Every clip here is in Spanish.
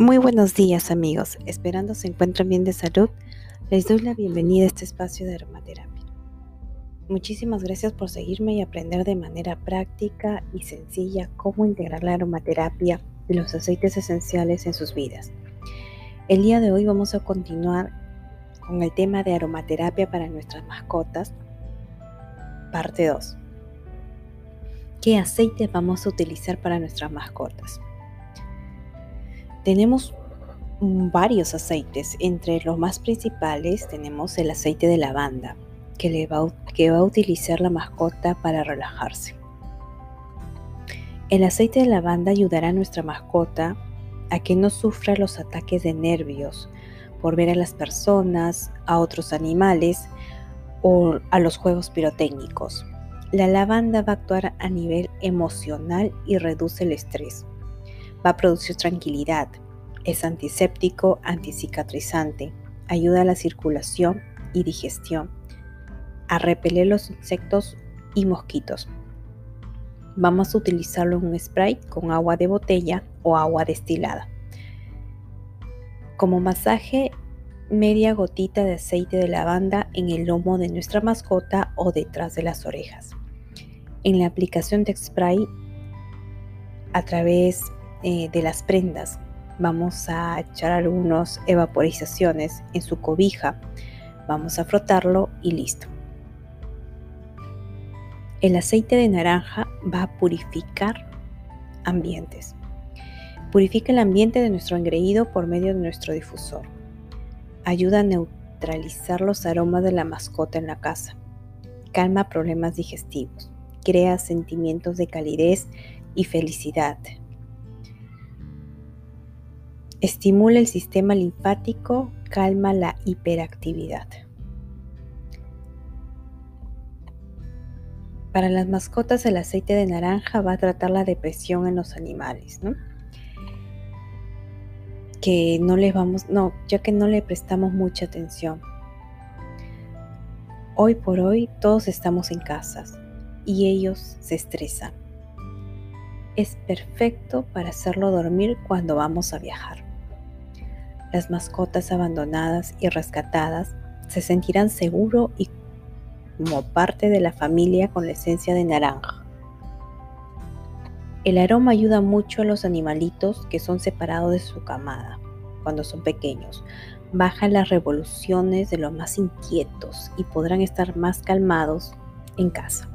Muy buenos días amigos, esperando se encuentren bien de salud, les doy la bienvenida a este espacio de aromaterapia. Muchísimas gracias por seguirme y aprender de manera práctica y sencilla cómo integrar la aromaterapia y los aceites esenciales en sus vidas. El día de hoy vamos a continuar con el tema de aromaterapia para nuestras mascotas, parte 2. ¿Qué aceites vamos a utilizar para nuestras mascotas? Tenemos varios aceites, entre los más principales tenemos el aceite de lavanda, que, le va, va a utilizar la mascota para relajarse. El aceite de lavanda ayudará a nuestra mascota a que no sufra los ataques de nervios por ver a las personas, a otros animales o a los juegos pirotécnicos. La lavanda va a actuar a nivel emocional y reduce el estrés va a producir tranquilidad. Es antiséptico, anticicatrizante, ayuda a la circulación y digestión, a repeler los insectos y mosquitos. Vamos a utilizarlo en un spray con agua de botella o agua destilada. Como masaje, media gotita de aceite de lavanda en el lomo de nuestra mascota o detrás de las orejas. En la aplicación de spray a través eh, de las prendas. Vamos a echar algunas evaporizaciones en su cobija. Vamos a frotarlo y listo. El aceite de naranja va a purificar ambientes. Purifica el ambiente de nuestro engreído por medio de nuestro difusor. Ayuda a neutralizar los aromas de la mascota en la casa. Calma problemas digestivos. Crea sentimientos de calidez y felicidad. Estimula el sistema linfático, calma la hiperactividad. Para las mascotas el aceite de naranja va a tratar la depresión en los animales, ¿no? Que no les vamos, no, ya que no le prestamos mucha atención. Hoy por hoy todos estamos en casas y ellos se estresan. Es perfecto para hacerlo dormir cuando vamos a viajar. Las mascotas abandonadas y rescatadas se sentirán seguro y como parte de la familia con la esencia de naranja. El aroma ayuda mucho a los animalitos que son separados de su camada cuando son pequeños. Baja las revoluciones de los más inquietos y podrán estar más calmados en casa.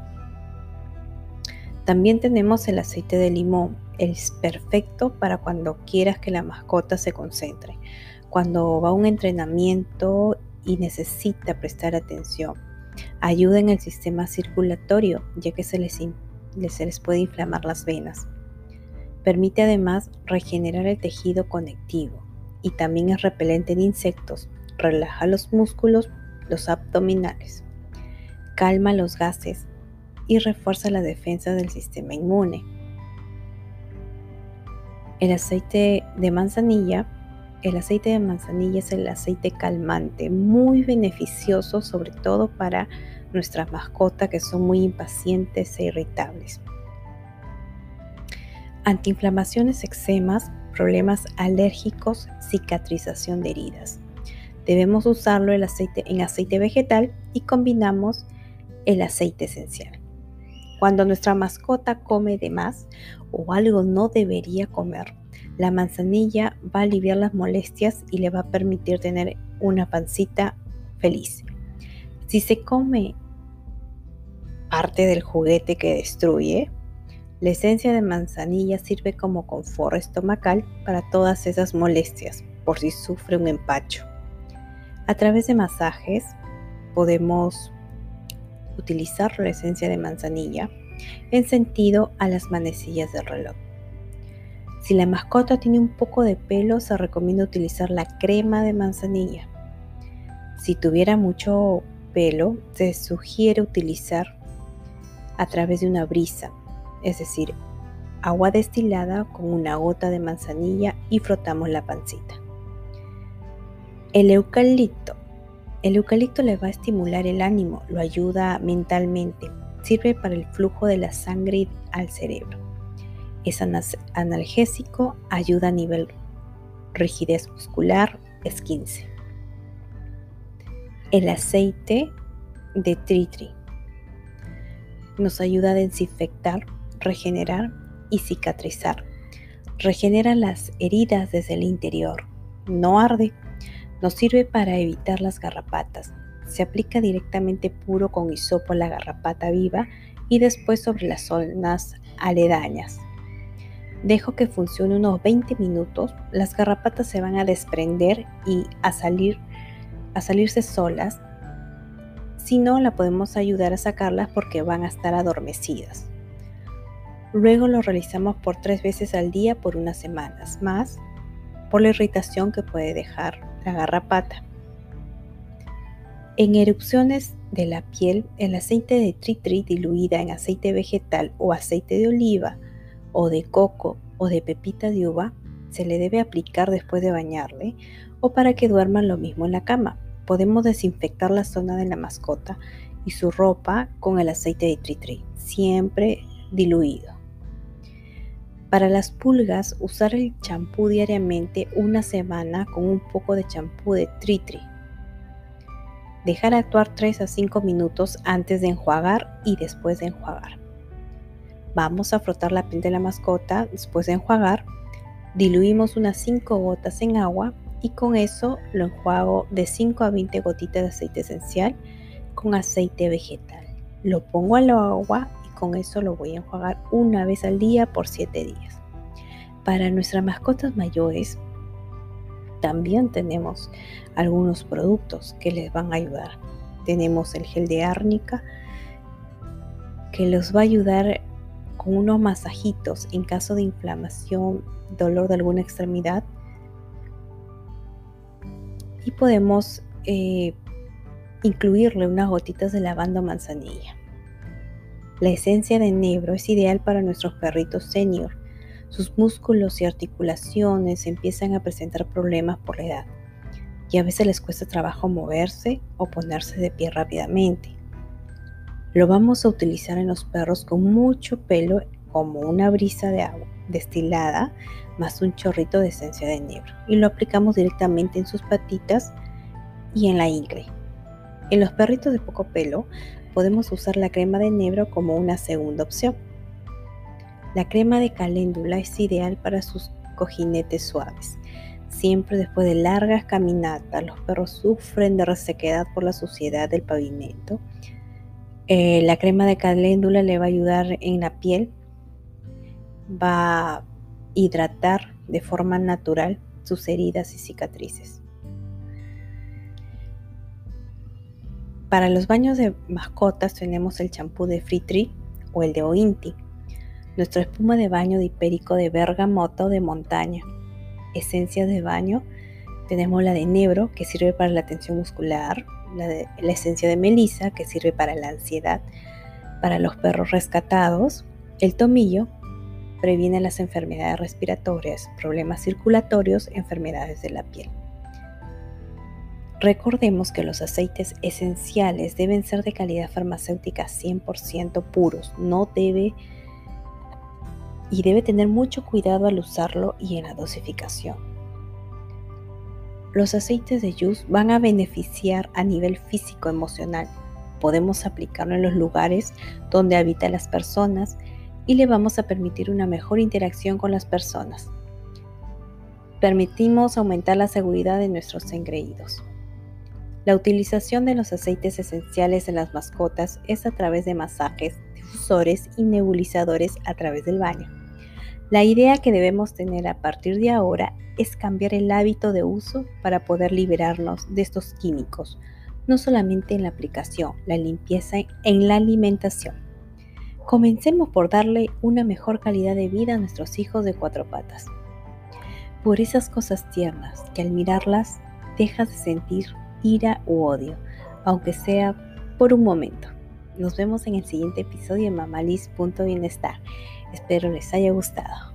También tenemos el aceite de limón. Es perfecto para cuando quieras que la mascota se concentre, cuando va a un entrenamiento y necesita prestar atención. Ayuda en el sistema circulatorio, ya que se les, puede inflamar las venas. Permite además regenerar el tejido conectivo y también es repelente de insectos. Relaja los músculos, los abdominales. Calma los gases y refuerza la defensa del sistema inmune. El aceite de manzanilla. El aceite de manzanilla es el aceite calmante, muy beneficioso sobre todo para nuestras mascotas que son muy impacientes e irritables. Antiinflamaciones, eczemas, problemas alérgicos, cicatrización de heridas. Debemos usarlo en aceite vegetal y combinamos el aceite esencial. Cuando nuestra mascota come de más o algo no debería comer, la manzanilla va a aliviar las molestias y le va a permitir tener una pancita feliz. Si se come parte del juguete que destruye, la esencia de manzanilla sirve como confort estomacal para todas esas molestias por si sufre un empacho. A través de masajes podemos utilizar la esencia de manzanilla en sentido a las manecillas del reloj. Si la mascota tiene un poco de pelo, se recomienda utilizar la crema de manzanilla. Si tuviera mucho pelo, se sugiere utilizar a través de una brisa, es decir, agua destilada con una gota de manzanilla y frotamos la pancita. El eucalipto el eucalipto le va a estimular el ánimo, lo ayuda mentalmente, sirve para el flujo de la sangre al cerebro. Es analgésico, ayuda a nivel rigidez muscular es 15. El aceite de tritri nos ayuda a desinfectar, regenerar y cicatrizar. Regenera las heridas desde el interior. No arde. Nos sirve para evitar las garrapatas. Se aplica directamente puro con hisopo la garrapata viva y después sobre las zonas aledañas. Dejo que funcione unos 20 minutos. Las garrapatas se van a desprender y a salir a salirse solas. Si no, la podemos ayudar a sacarlas porque van a estar adormecidas. Luego lo realizamos por tres veces al día por unas semanas más por la irritación que puede dejar la garrapata. En erupciones de la piel, el aceite de tritri diluida en aceite vegetal o aceite de oliva o de coco o de pepita de uva se le debe aplicar después de bañarle o para que duerman lo mismo en la cama. Podemos desinfectar la zona de la mascota y su ropa con el aceite de tritri, siempre diluido. Para las pulgas, usar el champú diariamente una semana con un poco de champú de tritri. Dejar actuar 3 a 5 minutos antes de enjuagar y después de enjuagar. Vamos a frotar la piel de la mascota después de enjuagar. Diluimos unas 5 gotas en agua y con eso lo enjuago de 5 a 20 gotitas de aceite esencial con aceite vegetal. Lo pongo al agua con eso lo voy a enjuagar una vez al día por 7 días. Para nuestras mascotas mayores, también tenemos algunos productos que les van a ayudar. Tenemos el gel de árnica que los va a ayudar con unos masajitos en caso de inflamación, dolor de alguna extremidad. Y podemos eh, incluirle unas gotitas de lavanda manzanilla. La esencia de enebro es ideal para nuestros perritos senior. Sus músculos y articulaciones empiezan a presentar problemas por la edad y a veces les cuesta trabajo moverse o ponerse de pie rápidamente. Lo vamos a utilizar en los perros con mucho pelo como una brisa de agua destilada más un chorrito de esencia de enebro y lo aplicamos directamente en sus patitas y en la ingle. En los perritos de poco pelo podemos usar la crema de enebro como una segunda opción. La crema de caléndula es ideal para sus cojinetes suaves. Siempre después de largas caminatas, los perros sufren de resequedad por la suciedad del pavimento. Eh, la crema de caléndula le va a ayudar en la piel, va a hidratar de forma natural sus heridas y cicatrices. Para los baños de mascotas tenemos el champú de Free o el de Ointi, nuestra espuma de baño de hipérico de bergamota o de montaña, esencia de baño, tenemos la de Nebro que sirve para la tensión muscular, la, la esencia de melisa que sirve para la ansiedad, para los perros rescatados, el tomillo previene las enfermedades respiratorias, problemas circulatorios, enfermedades de la piel. Recordemos que los aceites esenciales deben ser de calidad farmacéutica 100% puros, no debe y debe tener mucho cuidado al usarlo y en la dosificación. Los aceites de Yus van a beneficiar a nivel físico-emocional. Podemos aplicarlo en los lugares donde habitan las personas y le vamos a permitir una mejor interacción con las personas. Permitimos aumentar la seguridad de nuestros engreídos. La utilización de los aceites esenciales en las mascotas es a través de masajes, difusores y nebulizadores a través del baño. La idea que debemos tener a partir de ahora es cambiar el hábito de uso para poder liberarnos de estos químicos, no solamente en la aplicación, la limpieza en la alimentación. Comencemos por darle una mejor calidad de vida a nuestros hijos de cuatro patas. Por esas cosas tiernas que al mirarlas dejas de sentir ira u odio, aunque sea por un momento. Nos vemos en el siguiente episodio de Mamalis.bienestar. Espero les haya gustado.